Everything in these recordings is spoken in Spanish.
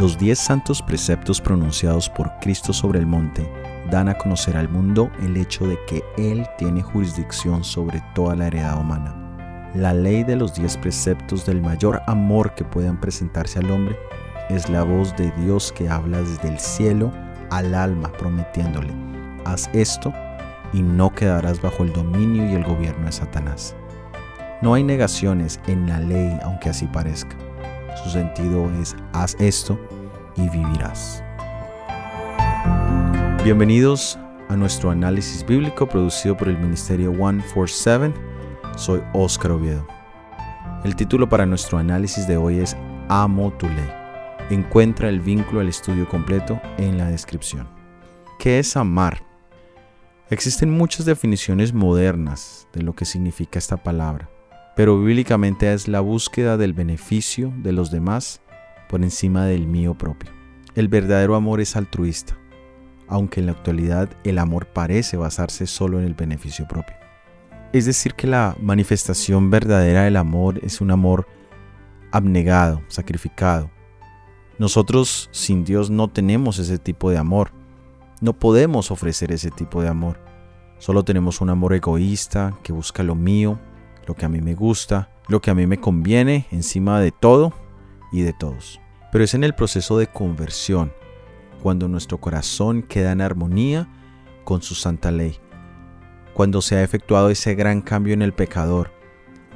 Los diez santos preceptos pronunciados por Cristo sobre el monte dan a conocer al mundo el hecho de que Él tiene jurisdicción sobre toda la heredad humana. La ley de los diez preceptos del mayor amor que puedan presentarse al hombre es la voz de Dios que habla desde el cielo al alma prometiéndole, haz esto y no quedarás bajo el dominio y el gobierno de Satanás. No hay negaciones en la ley aunque así parezca. Su sentido es haz esto y vivirás. Bienvenidos a nuestro análisis bíblico producido por el Ministerio 147. Soy Óscar Oviedo. El título para nuestro análisis de hoy es Amo tu ley. Encuentra el vínculo al estudio completo en la descripción. ¿Qué es amar? Existen muchas definiciones modernas de lo que significa esta palabra pero bíblicamente es la búsqueda del beneficio de los demás por encima del mío propio. El verdadero amor es altruista, aunque en la actualidad el amor parece basarse solo en el beneficio propio. Es decir, que la manifestación verdadera del amor es un amor abnegado, sacrificado. Nosotros sin Dios no tenemos ese tipo de amor. No podemos ofrecer ese tipo de amor. Solo tenemos un amor egoísta que busca lo mío lo que a mí me gusta, lo que a mí me conviene encima de todo y de todos. Pero es en el proceso de conversión, cuando nuestro corazón queda en armonía con su santa ley, cuando se ha efectuado ese gran cambio en el pecador,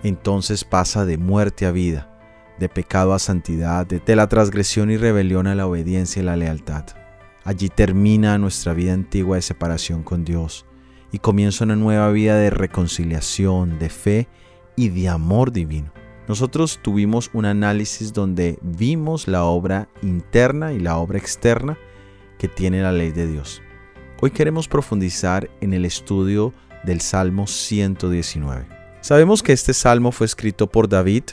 entonces pasa de muerte a vida, de pecado a santidad, de la transgresión y rebelión a la obediencia y la lealtad. Allí termina nuestra vida antigua de separación con Dios y comienza una nueva vida de reconciliación, de fe y de amor divino. Nosotros tuvimos un análisis donde vimos la obra interna y la obra externa que tiene la ley de Dios. Hoy queremos profundizar en el estudio del Salmo 119. Sabemos que este salmo fue escrito por David,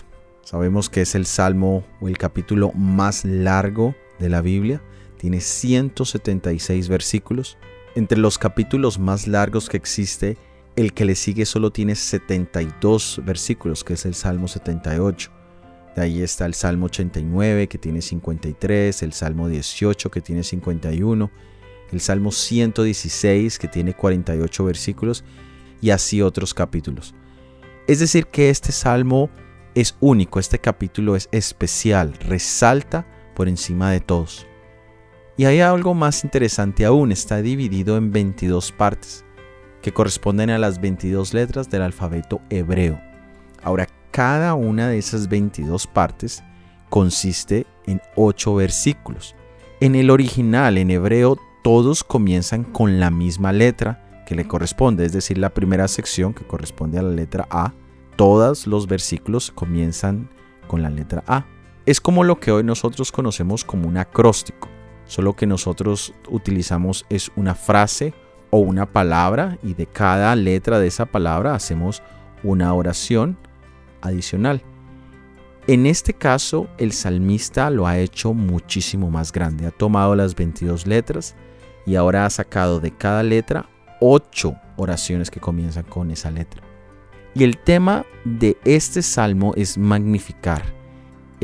sabemos que es el salmo o el capítulo más largo de la Biblia, tiene 176 versículos. Entre los capítulos más largos que existe, el que le sigue solo tiene 72 versículos, que es el Salmo 78. De ahí está el Salmo 89, que tiene 53, el Salmo 18, que tiene 51, el Salmo 116, que tiene 48 versículos, y así otros capítulos. Es decir, que este Salmo es único, este capítulo es especial, resalta por encima de todos. Y hay algo más interesante aún, está dividido en 22 partes, que corresponden a las 22 letras del alfabeto hebreo. Ahora, cada una de esas 22 partes consiste en 8 versículos. En el original, en hebreo, todos comienzan con la misma letra que le corresponde, es decir, la primera sección que corresponde a la letra A, todos los versículos comienzan con la letra A. Es como lo que hoy nosotros conocemos como un acróstico solo que nosotros utilizamos es una frase o una palabra y de cada letra de esa palabra hacemos una oración adicional. En este caso, el salmista lo ha hecho muchísimo más grande. Ha tomado las 22 letras y ahora ha sacado de cada letra 8 oraciones que comienzan con esa letra. Y el tema de este salmo es magnificar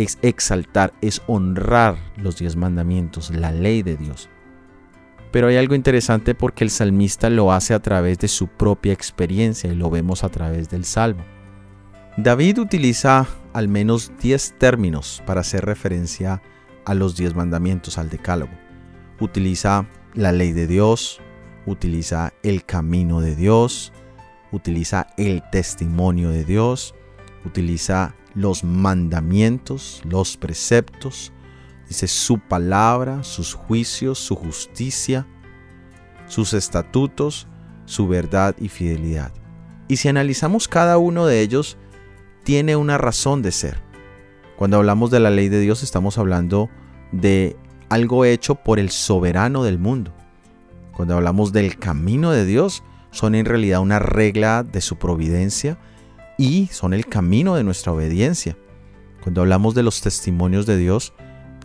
es exaltar, es honrar los diez mandamientos, la ley de Dios. Pero hay algo interesante porque el salmista lo hace a través de su propia experiencia y lo vemos a través del salmo. David utiliza al menos 10 términos para hacer referencia a los diez mandamientos, al decálogo. Utiliza la ley de Dios, utiliza el camino de Dios, utiliza el testimonio de Dios, utiliza los mandamientos, los preceptos, dice su palabra, sus juicios, su justicia, sus estatutos, su verdad y fidelidad. Y si analizamos cada uno de ellos, tiene una razón de ser. Cuando hablamos de la ley de Dios estamos hablando de algo hecho por el soberano del mundo. Cuando hablamos del camino de Dios, son en realidad una regla de su providencia y son el camino de nuestra obediencia. Cuando hablamos de los testimonios de Dios,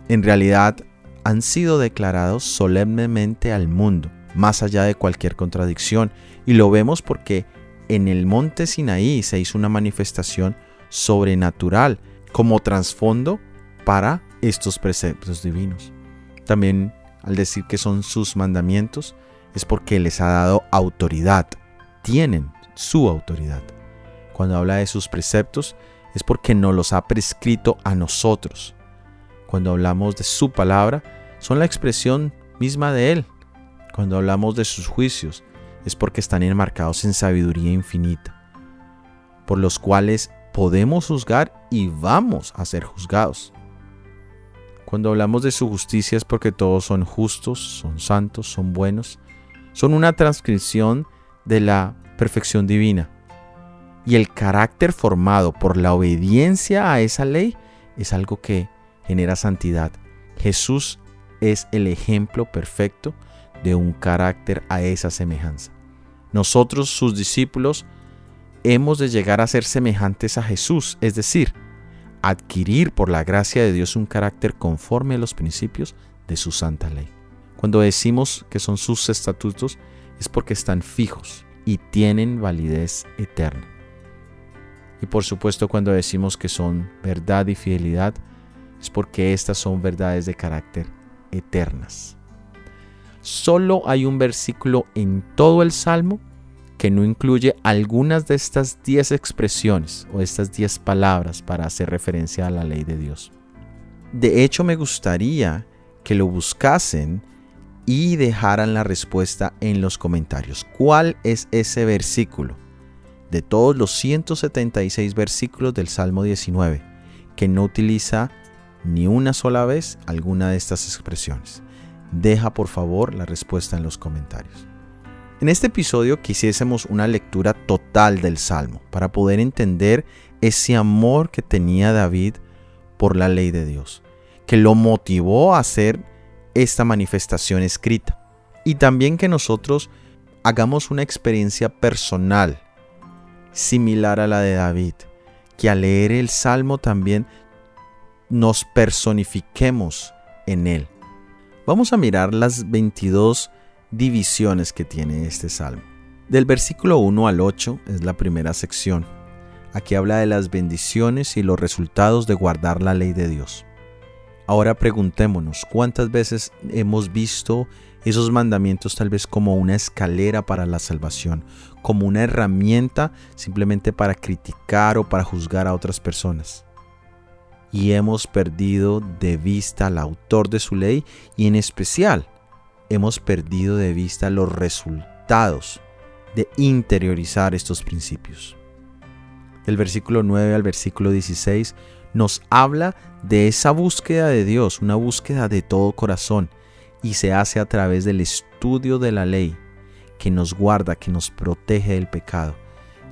en realidad han sido declarados solemnemente al mundo, más allá de cualquier contradicción, y lo vemos porque en el monte Sinaí se hizo una manifestación sobrenatural como trasfondo para estos preceptos divinos. También al decir que son sus mandamientos, es porque les ha dado autoridad, tienen su autoridad. Cuando habla de sus preceptos, es porque nos los ha prescrito a nosotros. Cuando hablamos de su palabra, son la expresión misma de Él. Cuando hablamos de sus juicios, es porque están enmarcados en sabiduría infinita, por los cuales podemos juzgar y vamos a ser juzgados. Cuando hablamos de su justicia es porque todos son justos, son santos, son buenos, son una transcripción de la perfección divina. Y el carácter formado por la obediencia a esa ley es algo que genera santidad. Jesús es el ejemplo perfecto de un carácter a esa semejanza. Nosotros, sus discípulos, hemos de llegar a ser semejantes a Jesús, es decir, adquirir por la gracia de Dios un carácter conforme a los principios de su santa ley. Cuando decimos que son sus estatutos es porque están fijos y tienen validez eterna. Y por supuesto cuando decimos que son verdad y fidelidad es porque estas son verdades de carácter eternas. Solo hay un versículo en todo el Salmo que no incluye algunas de estas 10 expresiones o estas 10 palabras para hacer referencia a la ley de Dios. De hecho, me gustaría que lo buscasen y dejaran la respuesta en los comentarios. ¿Cuál es ese versículo de todos los 176 versículos del Salmo 19 que no utiliza ni una sola vez alguna de estas expresiones? Deja por favor la respuesta en los comentarios. En este episodio quisiésemos una lectura total del Salmo para poder entender ese amor que tenía David por la ley de Dios, que lo motivó a hacer esta manifestación escrita. Y también que nosotros hagamos una experiencia personal similar a la de David, que al leer el Salmo también nos personifiquemos en él. Vamos a mirar las 22 divisiones que tiene este salmo. Del versículo 1 al 8 es la primera sección. Aquí habla de las bendiciones y los resultados de guardar la ley de Dios. Ahora preguntémonos, ¿cuántas veces hemos visto esos mandamientos tal vez como una escalera para la salvación, como una herramienta simplemente para criticar o para juzgar a otras personas? Y hemos perdido de vista al autor de su ley y en especial hemos perdido de vista los resultados de interiorizar estos principios. Del versículo 9 al versículo 16 nos habla de esa búsqueda de Dios, una búsqueda de todo corazón, y se hace a través del estudio de la ley, que nos guarda, que nos protege del pecado.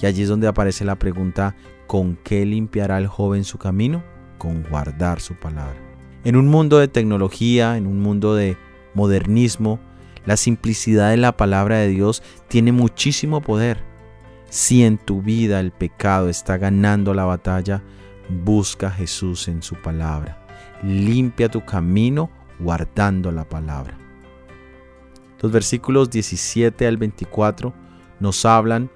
Y allí es donde aparece la pregunta, ¿con qué limpiará el joven su camino? Con guardar su palabra. En un mundo de tecnología, en un mundo de modernismo, la simplicidad de la palabra de Dios tiene muchísimo poder. Si en tu vida el pecado está ganando la batalla, Busca a Jesús en su palabra. Limpia tu camino guardando la palabra. Los versículos 17 al 24 nos hablan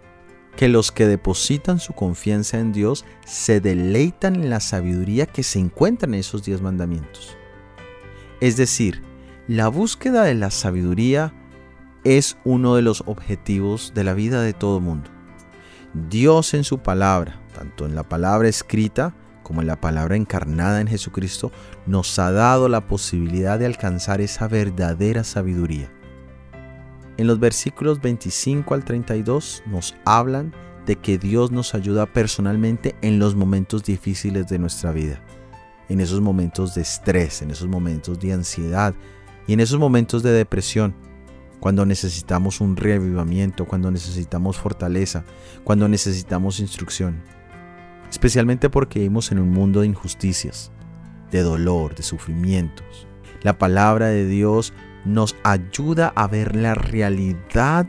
que los que depositan su confianza en Dios se deleitan en la sabiduría que se encuentra en esos diez mandamientos. Es decir, la búsqueda de la sabiduría es uno de los objetivos de la vida de todo mundo. Dios en su palabra, tanto en la palabra escrita como la palabra encarnada en Jesucristo, nos ha dado la posibilidad de alcanzar esa verdadera sabiduría. En los versículos 25 al 32 nos hablan de que Dios nos ayuda personalmente en los momentos difíciles de nuestra vida, en esos momentos de estrés, en esos momentos de ansiedad y en esos momentos de depresión cuando necesitamos un reavivamiento, cuando necesitamos fortaleza, cuando necesitamos instrucción. Especialmente porque vivimos en un mundo de injusticias, de dolor, de sufrimientos. La palabra de Dios nos ayuda a ver la realidad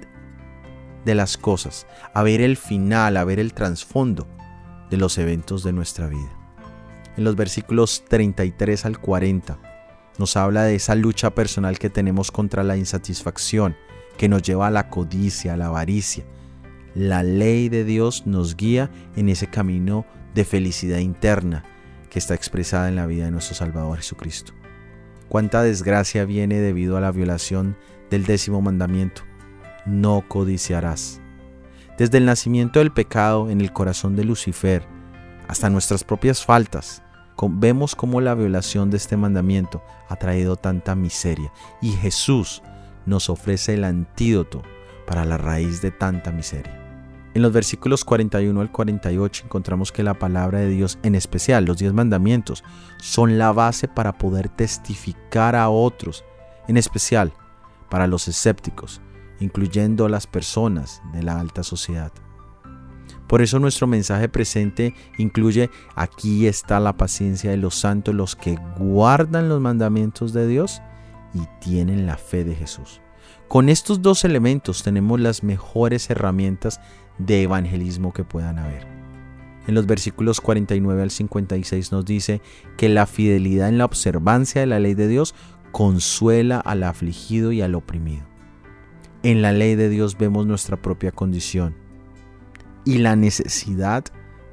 de las cosas, a ver el final, a ver el trasfondo de los eventos de nuestra vida. En los versículos 33 al 40 nos habla de esa lucha personal que tenemos contra la insatisfacción, que nos lleva a la codicia, a la avaricia. La ley de Dios nos guía en ese camino de felicidad interna, que está expresada en la vida de nuestro Salvador Jesucristo. Cuánta desgracia viene debido a la violación del décimo mandamiento. No codiciarás. Desde el nacimiento del pecado en el corazón de Lucifer hasta nuestras propias faltas, vemos cómo la violación de este mandamiento ha traído tanta miseria y Jesús nos ofrece el antídoto para la raíz de tanta miseria. En los versículos 41 al 48 encontramos que la palabra de Dios, en especial los diez mandamientos, son la base para poder testificar a otros, en especial para los escépticos, incluyendo a las personas de la alta sociedad. Por eso nuestro mensaje presente incluye aquí está la paciencia de los santos, los que guardan los mandamientos de Dios y tienen la fe de Jesús. Con estos dos elementos tenemos las mejores herramientas de evangelismo que puedan haber. En los versículos 49 al 56 nos dice que la fidelidad en la observancia de la ley de Dios consuela al afligido y al oprimido. En la ley de Dios vemos nuestra propia condición y la necesidad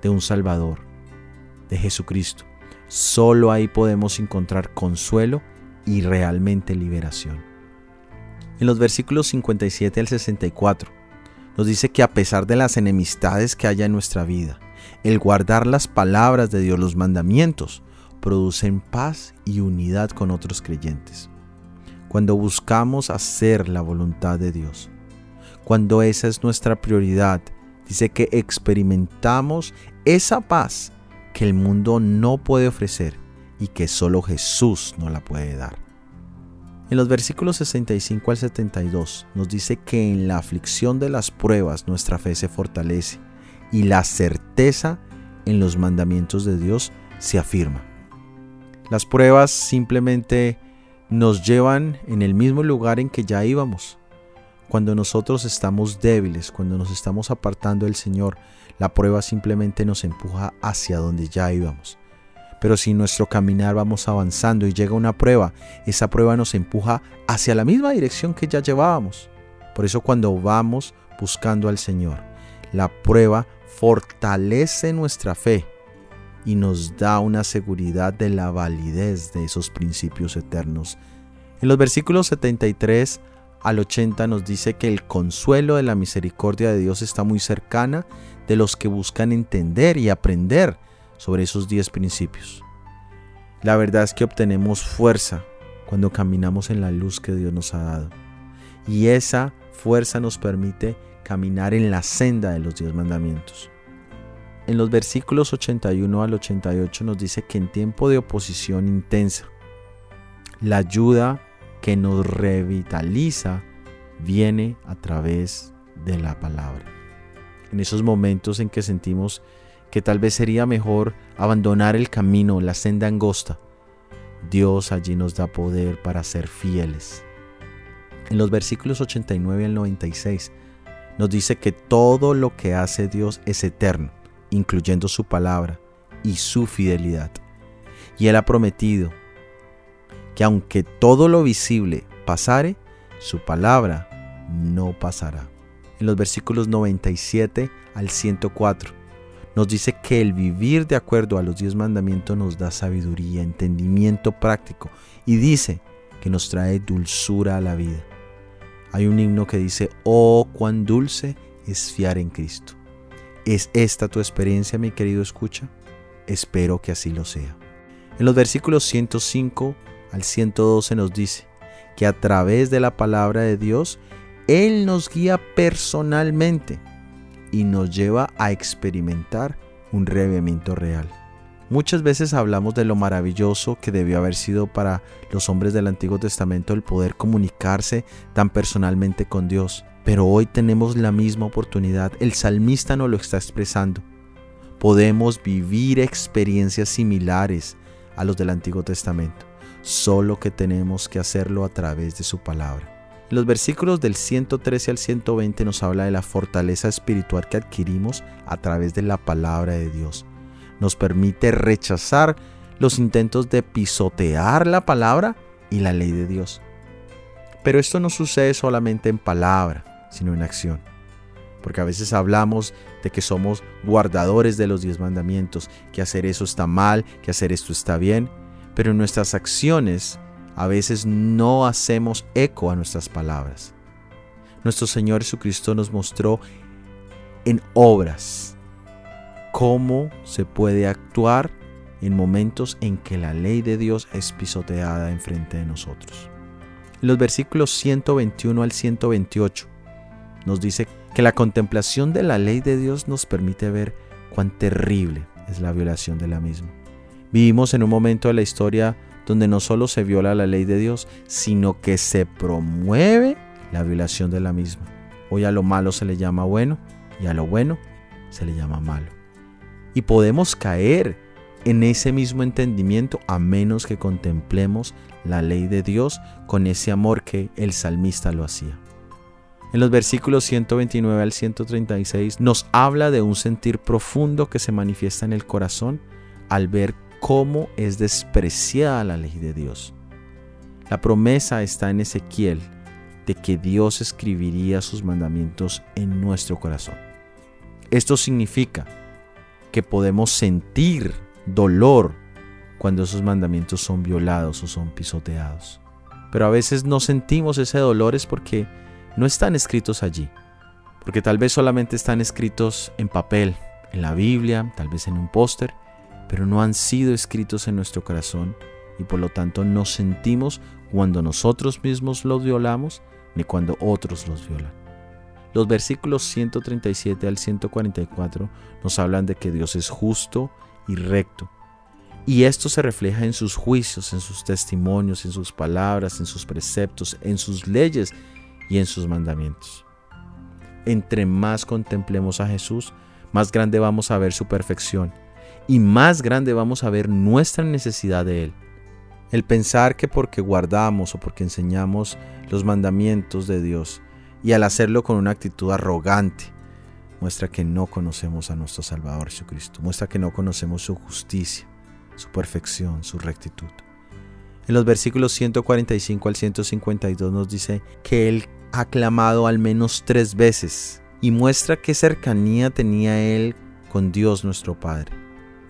de un Salvador, de Jesucristo. Solo ahí podemos encontrar consuelo y realmente liberación. En los versículos 57 al 64 nos dice que a pesar de las enemistades que haya en nuestra vida, el guardar las palabras de Dios, los mandamientos, producen paz y unidad con otros creyentes. Cuando buscamos hacer la voluntad de Dios, cuando esa es nuestra prioridad dice que experimentamos esa paz que el mundo no puede ofrecer y que solo Jesús no la puede dar. En los versículos 65 al 72 nos dice que en la aflicción de las pruebas nuestra fe se fortalece y la certeza en los mandamientos de Dios se afirma. Las pruebas simplemente nos llevan en el mismo lugar en que ya íbamos, cuando nosotros estamos débiles, cuando nos estamos apartando del Señor, la prueba simplemente nos empuja hacia donde ya íbamos. Pero si nuestro caminar vamos avanzando y llega una prueba, esa prueba nos empuja hacia la misma dirección que ya llevábamos. Por eso cuando vamos buscando al Señor, la prueba fortalece nuestra fe y nos da una seguridad de la validez de esos principios eternos. En los versículos 73 al 80 nos dice que el consuelo de la misericordia de Dios está muy cercana de los que buscan entender y aprender sobre esos 10 principios. La verdad es que obtenemos fuerza cuando caminamos en la luz que Dios nos ha dado. Y esa fuerza nos permite caminar en la senda de los 10 mandamientos. En los versículos 81 al 88 nos dice que en tiempo de oposición intensa, la ayuda que nos revitaliza viene a través de la palabra. En esos momentos en que sentimos que tal vez sería mejor abandonar el camino, la senda angosta, Dios allí nos da poder para ser fieles. En los versículos 89 al 96 nos dice que todo lo que hace Dios es eterno, incluyendo su palabra y su fidelidad. Y Él ha prometido que aunque todo lo visible pasare, su palabra no pasará. En los versículos 97 al 104 nos dice que el vivir de acuerdo a los diez mandamientos nos da sabiduría, entendimiento práctico y dice que nos trae dulzura a la vida. Hay un himno que dice, oh, cuán dulce es fiar en Cristo. ¿Es esta tu experiencia, mi querido escucha? Espero que así lo sea. En los versículos 105 al 112 nos dice que a través de la palabra de Dios, Él nos guía personalmente y nos lleva a experimentar un revivimiento real. Muchas veces hablamos de lo maravilloso que debió haber sido para los hombres del Antiguo Testamento el poder comunicarse tan personalmente con Dios, pero hoy tenemos la misma oportunidad, el salmista nos lo está expresando. Podemos vivir experiencias similares a los del Antiguo Testamento solo que tenemos que hacerlo a través de su palabra. Los versículos del 113 al 120 nos habla de la fortaleza espiritual que adquirimos a través de la palabra de Dios. Nos permite rechazar los intentos de pisotear la palabra y la ley de Dios. Pero esto no sucede solamente en palabra, sino en acción. porque a veces hablamos de que somos guardadores de los diez mandamientos, que hacer eso está mal, que hacer esto está bien, pero en nuestras acciones a veces no hacemos eco a nuestras palabras. Nuestro Señor Jesucristo nos mostró en obras cómo se puede actuar en momentos en que la ley de Dios es pisoteada enfrente de nosotros. En los versículos 121 al 128 nos dice que la contemplación de la ley de Dios nos permite ver cuán terrible es la violación de la misma. Vivimos en un momento de la historia donde no solo se viola la ley de Dios, sino que se promueve la violación de la misma. Hoy a lo malo se le llama bueno y a lo bueno se le llama malo. Y podemos caer en ese mismo entendimiento a menos que contemplemos la ley de Dios con ese amor que el salmista lo hacía. En los versículos 129 al 136 nos habla de un sentir profundo que se manifiesta en el corazón al ver cómo es despreciada la ley de Dios. La promesa está en Ezequiel de que Dios escribiría sus mandamientos en nuestro corazón. Esto significa que podemos sentir dolor cuando esos mandamientos son violados o son pisoteados. Pero a veces no sentimos ese dolor es porque no están escritos allí. Porque tal vez solamente están escritos en papel, en la Biblia, tal vez en un póster, pero no han sido escritos en nuestro corazón y por lo tanto no sentimos cuando nosotros mismos los violamos ni cuando otros los violan. Los versículos 137 al 144 nos hablan de que Dios es justo y recto. Y esto se refleja en sus juicios, en sus testimonios, en sus palabras, en sus preceptos, en sus leyes y en sus mandamientos. Entre más contemplemos a Jesús, más grande vamos a ver su perfección y más grande vamos a ver nuestra necesidad de Él. El pensar que porque guardamos o porque enseñamos los mandamientos de Dios y al hacerlo con una actitud arrogante, muestra que no conocemos a nuestro Salvador Jesucristo, muestra que no conocemos su justicia, su perfección, su rectitud. En los versículos 145 al 152 nos dice que Él ha clamado al menos tres veces y muestra qué cercanía tenía Él con Dios nuestro Padre.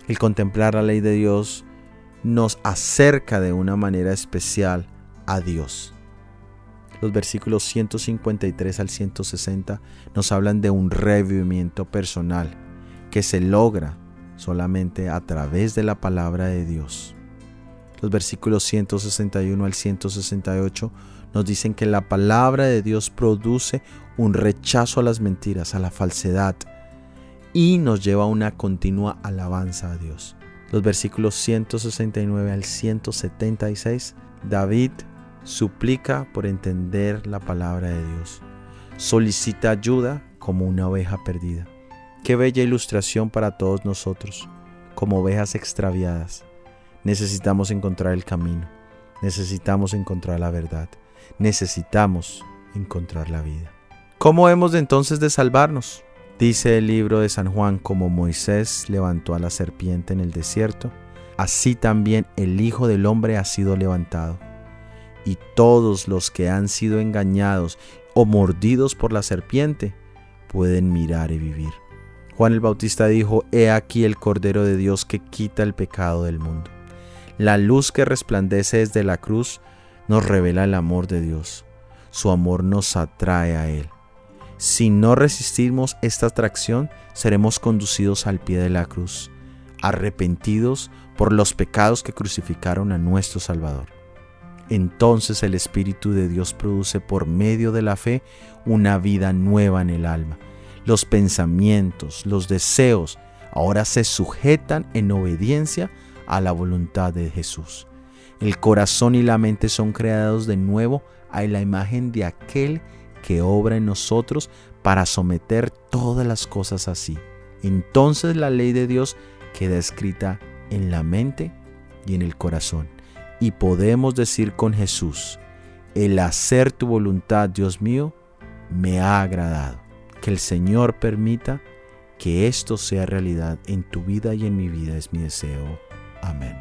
El contemplar la ley de Dios nos acerca de una manera especial a Dios. Los versículos 153 al 160 nos hablan de un revivimiento personal que se logra solamente a través de la palabra de Dios. Los versículos 161 al 168 nos dicen que la palabra de Dios produce un rechazo a las mentiras, a la falsedad, y nos lleva a una continua alabanza a Dios. Los versículos 169 al 176, David suplica por entender la palabra de Dios. Solicita ayuda como una oveja perdida. Qué bella ilustración para todos nosotros, como ovejas extraviadas. Necesitamos encontrar el camino, necesitamos encontrar la verdad, necesitamos encontrar la vida. ¿Cómo hemos entonces de salvarnos? Dice el libro de San Juan, como Moisés levantó a la serpiente en el desierto, así también el Hijo del Hombre ha sido levantado. Y todos los que han sido engañados o mordidos por la serpiente pueden mirar y vivir. Juan el Bautista dijo, He aquí el Cordero de Dios que quita el pecado del mundo. La luz que resplandece desde la cruz nos revela el amor de Dios. Su amor nos atrae a Él. Si no resistimos esta atracción, seremos conducidos al pie de la cruz, arrepentidos por los pecados que crucificaron a nuestro Salvador. Entonces el Espíritu de Dios produce por medio de la fe una vida nueva en el alma. Los pensamientos, los deseos, ahora se sujetan en obediencia a la voluntad de Jesús. El corazón y la mente son creados de nuevo a la imagen de aquel que obra en nosotros para someter todas las cosas así. Entonces la ley de Dios queda escrita en la mente y en el corazón. Y podemos decir con Jesús, el hacer tu voluntad, Dios mío, me ha agradado. Que el Señor permita que esto sea realidad en tu vida y en mi vida es mi deseo. Amén.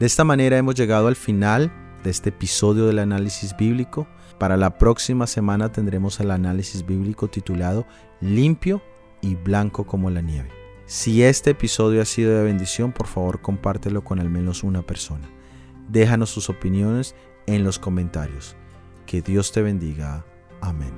De esta manera hemos llegado al final de este episodio del análisis bíblico. Para la próxima semana tendremos el análisis bíblico titulado Limpio y blanco como la nieve. Si este episodio ha sido de bendición, por favor compártelo con al menos una persona. Déjanos sus opiniones en los comentarios. Que Dios te bendiga. Amén.